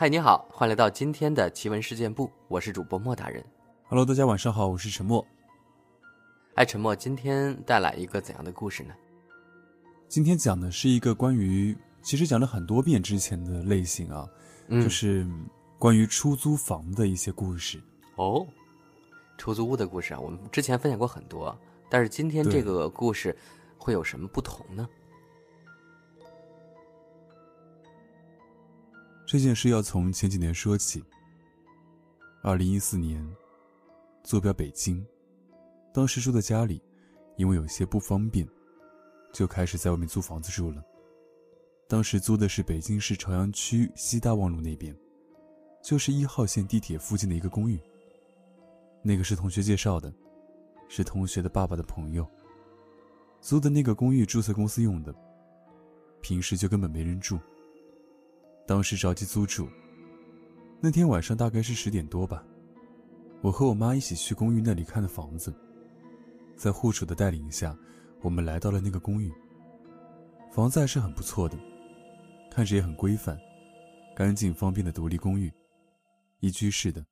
嗨，你好，欢迎来到今天的奇闻事件部，我是主播莫大人。Hello，大家晚上好，我是陈默。哎，陈默，今天带来一个怎样的故事呢？今天讲的是一个关于，其实讲了很多遍之前的类型啊，就是关于出租房的一些故事。哦，出租屋的故事啊，我们之前分享过很多，但是今天这个故事会有什么不同呢？这件事要从前几年说起。二零一四年，坐标北京，当时住在家里，因为有些不方便，就开始在外面租房子住了。当时租的是北京市朝阳区西大望路那边，就是一号线地铁附近的一个公寓。那个是同学介绍的，是同学的爸爸的朋友。租的那个公寓注册公司用的，平时就根本没人住。当时着急租住，那天晚上大概是十点多吧，我和我妈一起去公寓那里看的房子。在户主的带领下，我们来到了那个公寓。房子还是很不错的，看着也很规范、干净、方便的独立公寓，一居室的，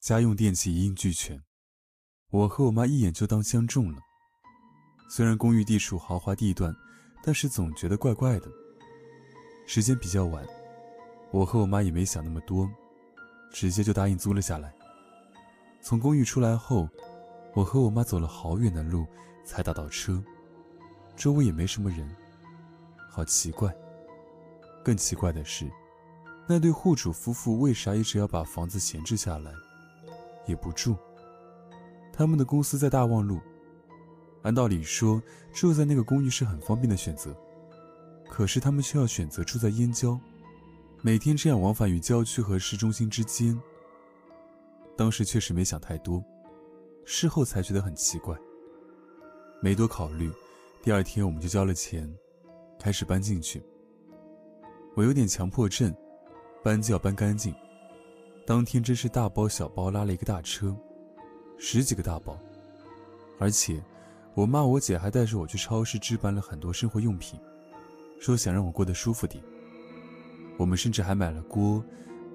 家用电器一应俱全。我和我妈一眼就当相中了。虽然公寓地处豪华地段，但是总觉得怪怪的。时间比较晚。我和我妈也没想那么多，直接就答应租了下来。从公寓出来后，我和我妈走了好远的路才打到车，周围也没什么人，好奇怪。更奇怪的是，那对户主夫妇为啥一直要把房子闲置下来，也不住？他们的公司在大望路，按道理说住在那个公寓是很方便的选择，可是他们却要选择住在燕郊。每天这样往返于郊区和市中心之间，当时确实没想太多，事后才觉得很奇怪。没多考虑，第二天我们就交了钱，开始搬进去。我有点强迫症，搬就要搬干净。当天真是大包小包拉了一个大车，十几个大包，而且我妈我姐还带着我去超市置办了很多生活用品，说想让我过得舒服点。我们甚至还买了锅、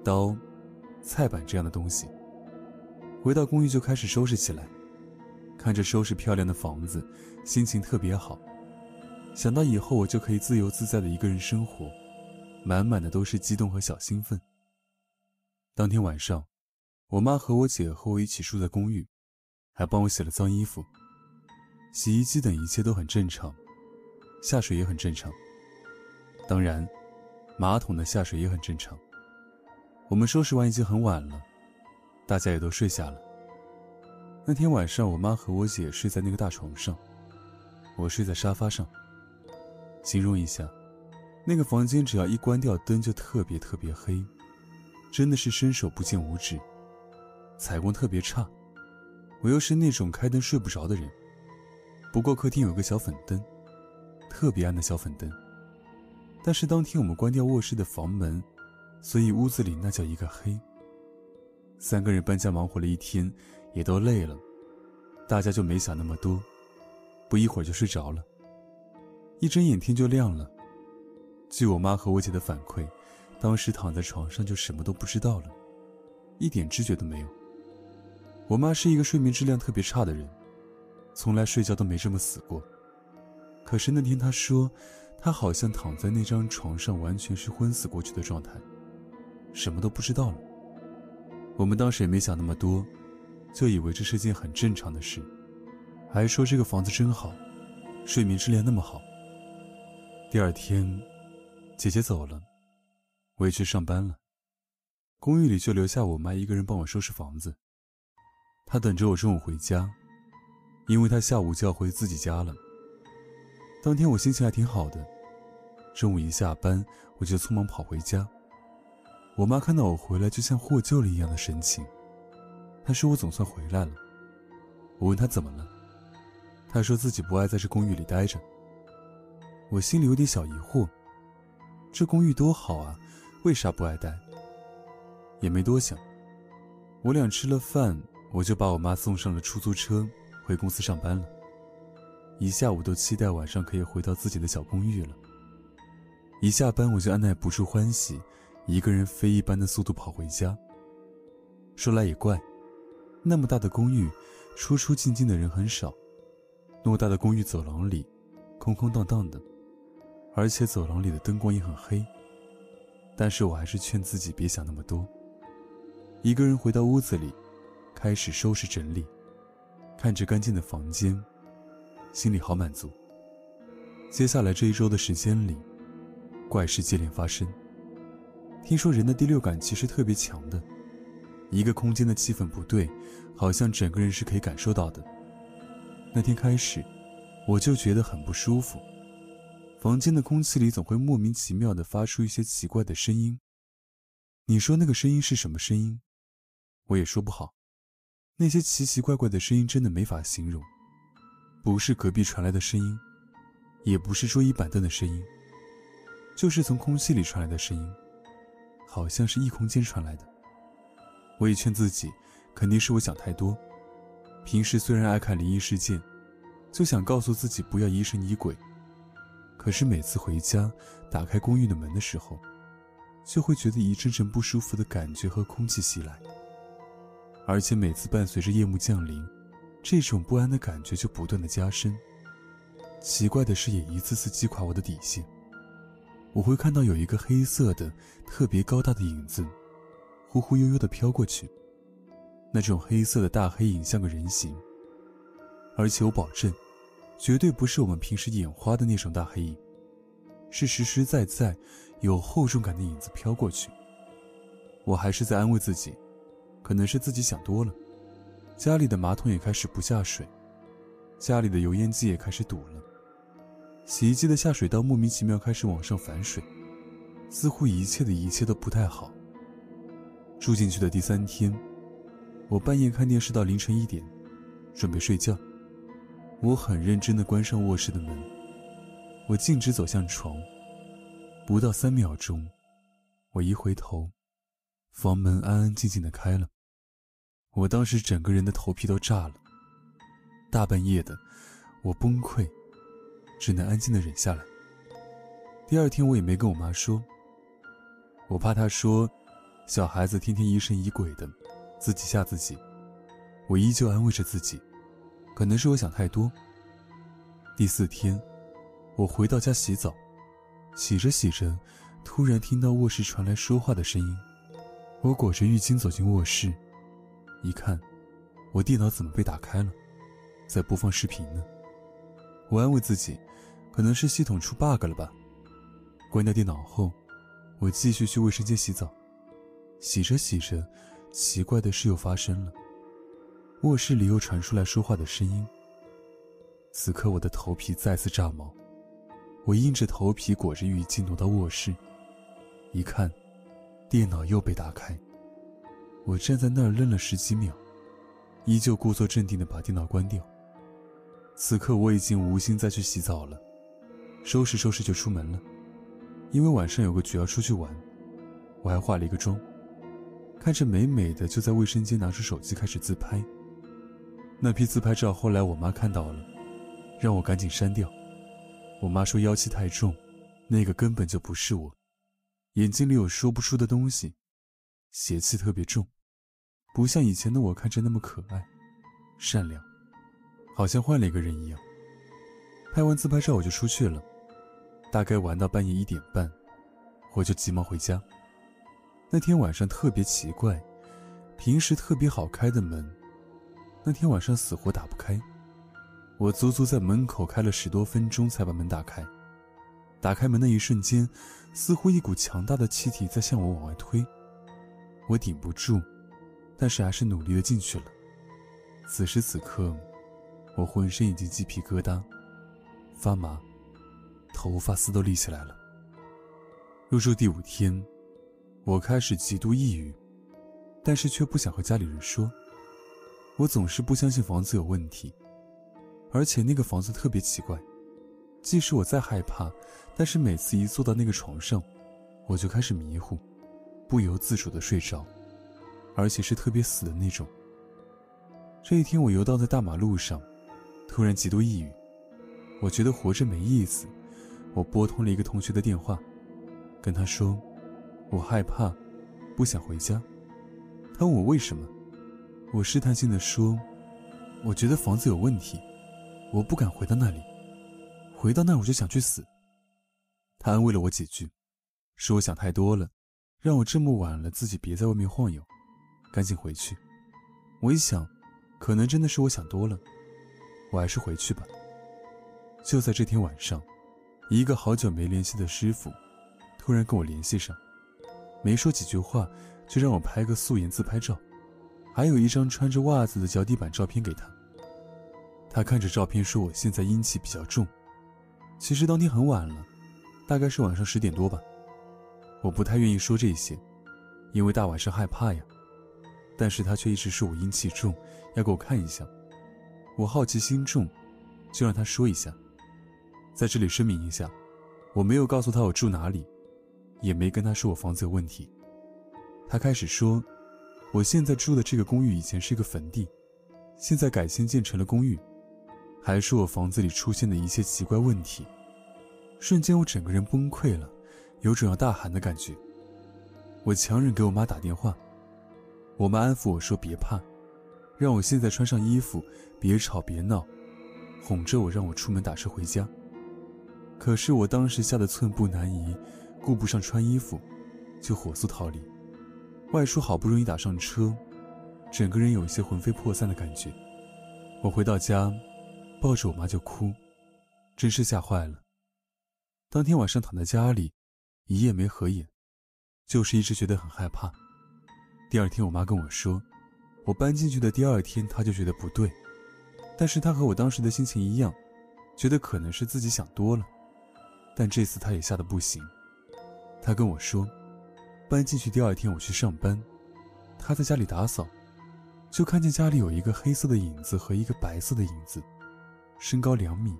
刀、菜板这样的东西。回到公寓就开始收拾起来，看着收拾漂亮的房子，心情特别好。想到以后我就可以自由自在的一个人生活，满满的都是激动和小兴奋。当天晚上，我妈和我姐和我一起住在公寓，还帮我洗了脏衣服。洗衣机等一切都很正常，下水也很正常。当然。马桶的下水也很正常。我们收拾完已经很晚了，大家也都睡下了。那天晚上，我妈和我姐睡在那个大床上，我睡在沙发上。形容一下，那个房间只要一关掉灯就特别特别黑，真的是伸手不见五指，采光特别差。我又是那种开灯睡不着的人。不过客厅有个小粉灯，特别暗的小粉灯。但是当天我们关掉卧室的房门，所以屋子里那叫一个黑。三个人搬家忙活了一天，也都累了，大家就没想那么多，不一会儿就睡着了。一睁眼天就亮了。据我妈和我姐的反馈，当时躺在床上就什么都不知道了，一点知觉都没有。我妈是一个睡眠质量特别差的人，从来睡觉都没这么死过。可是那天她说。他好像躺在那张床上，完全是昏死过去的状态，什么都不知道了。我们当时也没想那么多，就以为这是件很正常的事，还说这个房子真好，睡眠质量那么好。第二天，姐姐走了，我也去上班了，公寓里就留下我妈一个人帮我收拾房子。她等着我中午回家，因为她下午就要回自己家了。当天我心情还挺好的，中午一下班我就匆忙跑回家。我妈看到我回来，就像获救了一样的神情。她说我总算回来了。我问她怎么了，她说自己不爱在这公寓里待着。我心里有点小疑惑，这公寓多好啊，为啥不爱待？也没多想，我俩吃了饭，我就把我妈送上了出租车，回公司上班了。一下午都期待晚上可以回到自己的小公寓了。一下班我就按耐不住欢喜，一个人飞一般的速度跑回家。说来也怪，那么大的公寓，出出进进的人很少，偌大的公寓走廊里，空空荡荡的，而且走廊里的灯光也很黑。但是我还是劝自己别想那么多。一个人回到屋子里，开始收拾整理，看着干净的房间，心里好满足。接下来这一周的时间里，怪事接连发生。听说人的第六感其实特别强的，一个空间的气氛不对，好像整个人是可以感受到的。那天开始，我就觉得很不舒服，房间的空气里总会莫名其妙的发出一些奇怪的声音。你说那个声音是什么声音？我也说不好。那些奇奇怪怪的声音真的没法形容，不是隔壁传来的声音。也不是桌椅板凳的声音，就是从空气里传来的声音，好像是异空间传来的。我也劝自己，肯定是我想太多。平时虽然爱看灵异事件，就想告诉自己不要疑神疑鬼，可是每次回家打开公寓的门的时候，就会觉得一阵阵不舒服的感觉和空气袭来，而且每次伴随着夜幕降临，这种不安的感觉就不断的加深。奇怪的是，也一次次击垮我的底线。我会看到有一个黑色的、特别高大的影子，忽忽悠悠的飘过去。那种黑色的大黑影像个人形，而且我保证，绝对不是我们平时眼花的那种大黑影，是实实在在、有厚重感的影子飘过去。我还是在安慰自己，可能是自己想多了。家里的马桶也开始不下水，家里的油烟机也开始堵了。洗衣机的下水道莫名其妙开始往上反水，似乎一切的一切都不太好。住进去的第三天，我半夜看电视到凌晨一点，准备睡觉。我很认真地关上卧室的门，我径直走向床。不到三秒钟，我一回头，房门安安静静地开了。我当时整个人的头皮都炸了。大半夜的，我崩溃。只能安静的忍下来。第二天我也没跟我妈说，我怕她说，小孩子天天疑神疑鬼的，自己吓自己。我依旧安慰着自己，可能是我想太多。第四天，我回到家洗澡，洗着洗着，突然听到卧室传来说话的声音。我裹着浴巾走进卧室，一看，我电脑怎么被打开了，在播放视频呢？我安慰自己。可能是系统出 bug 了吧。关掉电脑后，我继续去卫生间洗澡。洗着洗着，奇怪的事又发生了。卧室里又传出来说话的声音。此刻我的头皮再次炸毛，我硬着头皮裹着浴巾挪到卧室，一看，电脑又被打开。我站在那儿愣了十几秒，依旧故作镇定的把电脑关掉。此刻我已经无心再去洗澡了。收拾收拾就出门了，因为晚上有个局要出去玩，我还化了一个妆，看着美美的，就在卫生间拿出手机开始自拍。那批自拍照后来我妈看到了，让我赶紧删掉。我妈说妖气太重，那个根本就不是我，眼睛里有说不出的东西，邪气特别重，不像以前的我看着那么可爱、善良，好像换了一个人一样。拍完自拍照我就出去了。大概玩到半夜一点半，我就急忙回家。那天晚上特别奇怪，平时特别好开的门，那天晚上死活打不开。我足足在门口开了十多分钟才把门打开。打开门的一瞬间，似乎一股强大的气体在向我往外推，我顶不住，但是还是努力的进去了。此时此刻，我浑身已经鸡皮疙瘩，发麻。头发丝都立起来了。入住第五天，我开始极度抑郁，但是却不想和家里人说。我总是不相信房子有问题，而且那个房子特别奇怪。即使我再害怕，但是每次一坐到那个床上，我就开始迷糊，不由自主的睡着，而且是特别死的那种。这一天，我游荡在大马路上，突然极度抑郁，我觉得活着没意思。我拨通了一个同学的电话，跟他说：“我害怕，不想回家。他问我为什么，我试探性的说：“我觉得房子有问题，我不敢回到那里，回到那我就想去死。”他安慰了我几句，说我想太多了，让我这么晚了自己别在外面晃悠，赶紧回去。我一想，可能真的是我想多了，我还是回去吧。就在这天晚上，一个好久没联系的师傅，突然跟我联系上，没说几句话，就让我拍个素颜自拍照，还有一张穿着袜子的脚底板照片给他。他看着照片说我现在阴气比较重，其实当天很晚了。大概是晚上十点多吧，我不太愿意说这些，因为大晚上害怕呀。但是他却一直说我阴气重，要给我看一下。我好奇心重，就让他说一下。在这里声明一下，我没有告诉他我住哪里，也没跟他说我房子有问题。他开始说，我现在住的这个公寓以前是一个坟地，现在改新建成了公寓，还说我房子里出现的一切奇怪问题。瞬间，我整个人崩溃了，有种要大喊的感觉。我强忍给我妈打电话，我妈安抚我说：“别怕，让我现在穿上衣服，别吵别闹，哄着我让我出门打车回家。”可是我当时吓得寸步难移，顾不上穿衣服，就火速逃离。外出好不容易打上车，整个人有一些魂飞魄散的感觉。我回到家，抱着我妈就哭，真是吓坏了。当天晚上躺在家里，一夜没合眼，就是一直觉得很害怕。第二天，我妈跟我说，我搬进去的第二天，她就觉得不对，但是她和我当时的心情一样，觉得可能是自己想多了。但这次她也吓得不行。她跟我说，搬进去第二天我去上班，她在家里打扫，就看见家里有一个黑色的影子和一个白色的影子，身高两米，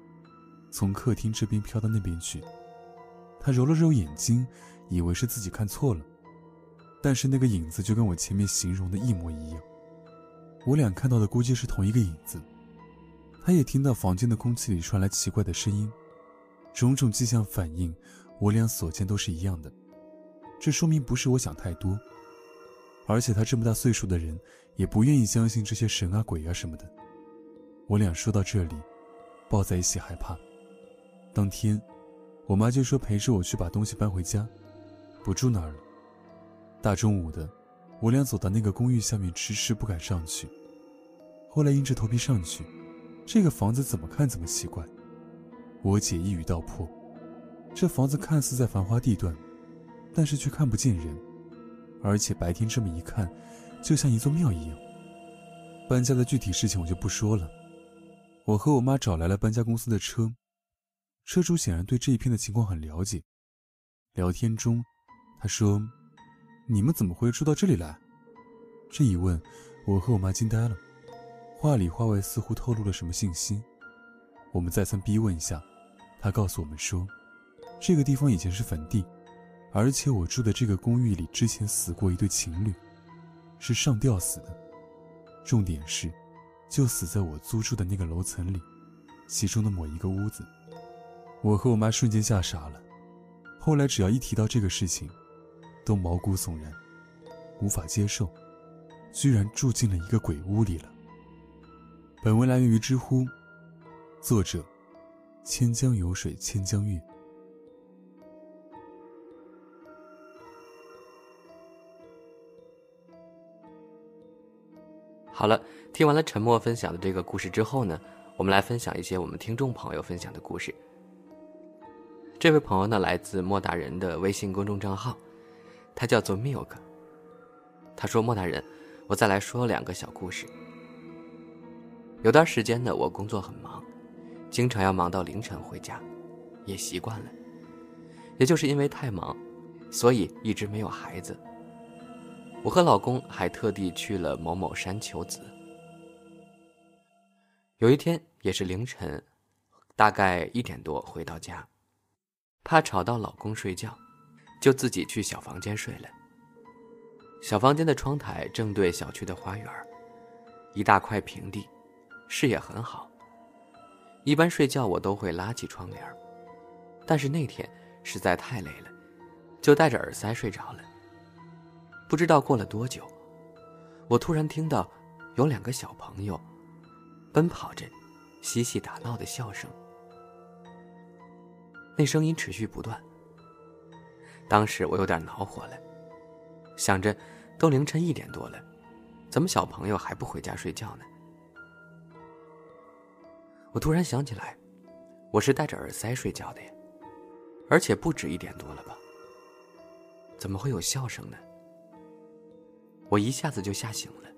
从客厅这边飘到那边去。他揉了揉眼睛，以为是自己看错了，但是那个影子就跟我前面形容的一模一样。我俩看到的估计是同一个影子。他也听到房间的空气里传来奇怪的声音，种种迹象反映我俩所见都是一样的。这说明不是我想太多，而且他这么大岁数的人也不愿意相信这些神啊鬼啊什么的。我俩说到这里，抱在一起害怕。当天。我妈就说陪着我去把东西搬回家，不住那儿了。大中午的，我俩走到那个公寓下面，迟迟不敢上去。后来硬着头皮上去，这个房子怎么看怎么奇怪。我姐一语道破：这房子看似在繁华地段，但是却看不见人，而且白天这么一看，就像一座庙一样。搬家的具体事情我就不说了。我和我妈找来了搬家公司的车。车主显然对这一片的情况很了解。聊天中，他说：“你们怎么会住到这里来？”这一问，我和我妈惊呆了，话里话外似乎透露了什么信息。我们再三逼问下，他告诉我们说：“这个地方以前是坟地，而且我住的这个公寓里之前死过一对情侣，是上吊死的。重点是，就死在我租住的那个楼层里，其中的某一个屋子。”我和我妈瞬间吓傻了，后来只要一提到这个事情，都毛骨悚然，无法接受，居然住进了一个鬼屋里了。本文来源于知乎，作者：千江有水千江月。好了，听完了沉默分享的这个故事之后呢，我们来分享一些我们听众朋友分享的故事。这位朋友呢，来自莫大人的微信公众账号，他叫做 Milk。他说：“莫大人，我再来说两个小故事。有段时间呢，我工作很忙，经常要忙到凌晨回家，也习惯了。也就是因为太忙，所以一直没有孩子。我和老公还特地去了某某山求子。有一天也是凌晨，大概一点多回到家。”怕吵到老公睡觉，就自己去小房间睡了。小房间的窗台正对小区的花园，一大块平地，视野很好。一般睡觉我都会拉起窗帘，但是那天实在太累了，就戴着耳塞睡着了。不知道过了多久，我突然听到有两个小朋友奔跑着、嬉戏打闹的笑声，那声音持续不断。当时我有点恼火了，想着都凌晨一点多了，怎么小朋友还不回家睡觉呢？我突然想起来，我是戴着耳塞睡觉的呀，而且不止一点多了吧？怎么会有笑声呢？我一下子就吓醒了。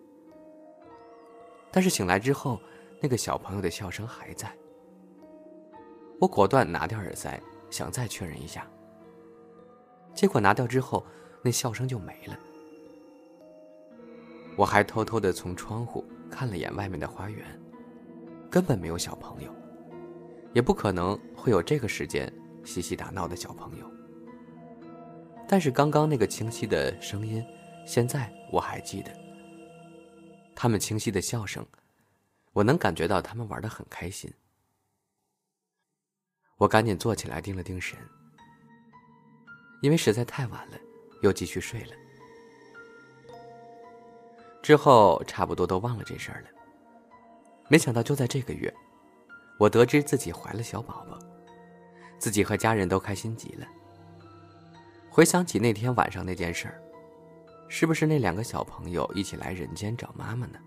但是醒来之后，那个小朋友的笑声还在。我果断拿掉耳塞，想再确认一下。结果拿掉之后，那笑声就没了。我还偷偷的从窗户看了眼外面的花园，根本没有小朋友，也不可能会有这个时间嬉戏打闹的小朋友。但是刚刚那个清晰的声音，现在我还记得。他们清晰的笑声，我能感觉到他们玩的很开心。我赶紧坐起来，定了定神。因为实在太晚了，又继续睡了。之后差不多都忘了这事儿了。没想到就在这个月，我得知自己怀了小宝宝，自己和家人都开心极了。回想起那天晚上那件事儿，是不是那两个小朋友一起来人间找妈妈呢？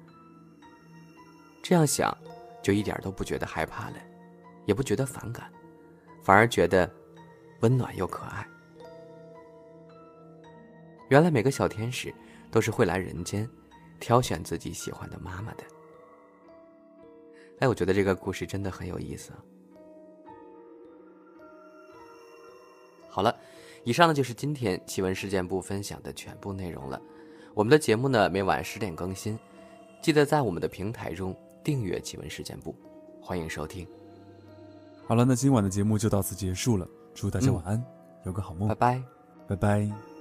这样想，就一点都不觉得害怕了，也不觉得反感，反而觉得温暖又可爱。原来每个小天使都是会来人间，挑选自己喜欢的妈妈的。哎，我觉得这个故事真的很有意思。好了，以上呢就是今天奇闻事件部分享的全部内容了。我们的节目呢每晚十点更新，记得在我们的平台中订阅奇闻事件部，欢迎收听。好了，那今晚的节目就到此结束了，祝大家晚安，有个好梦，拜拜，拜拜。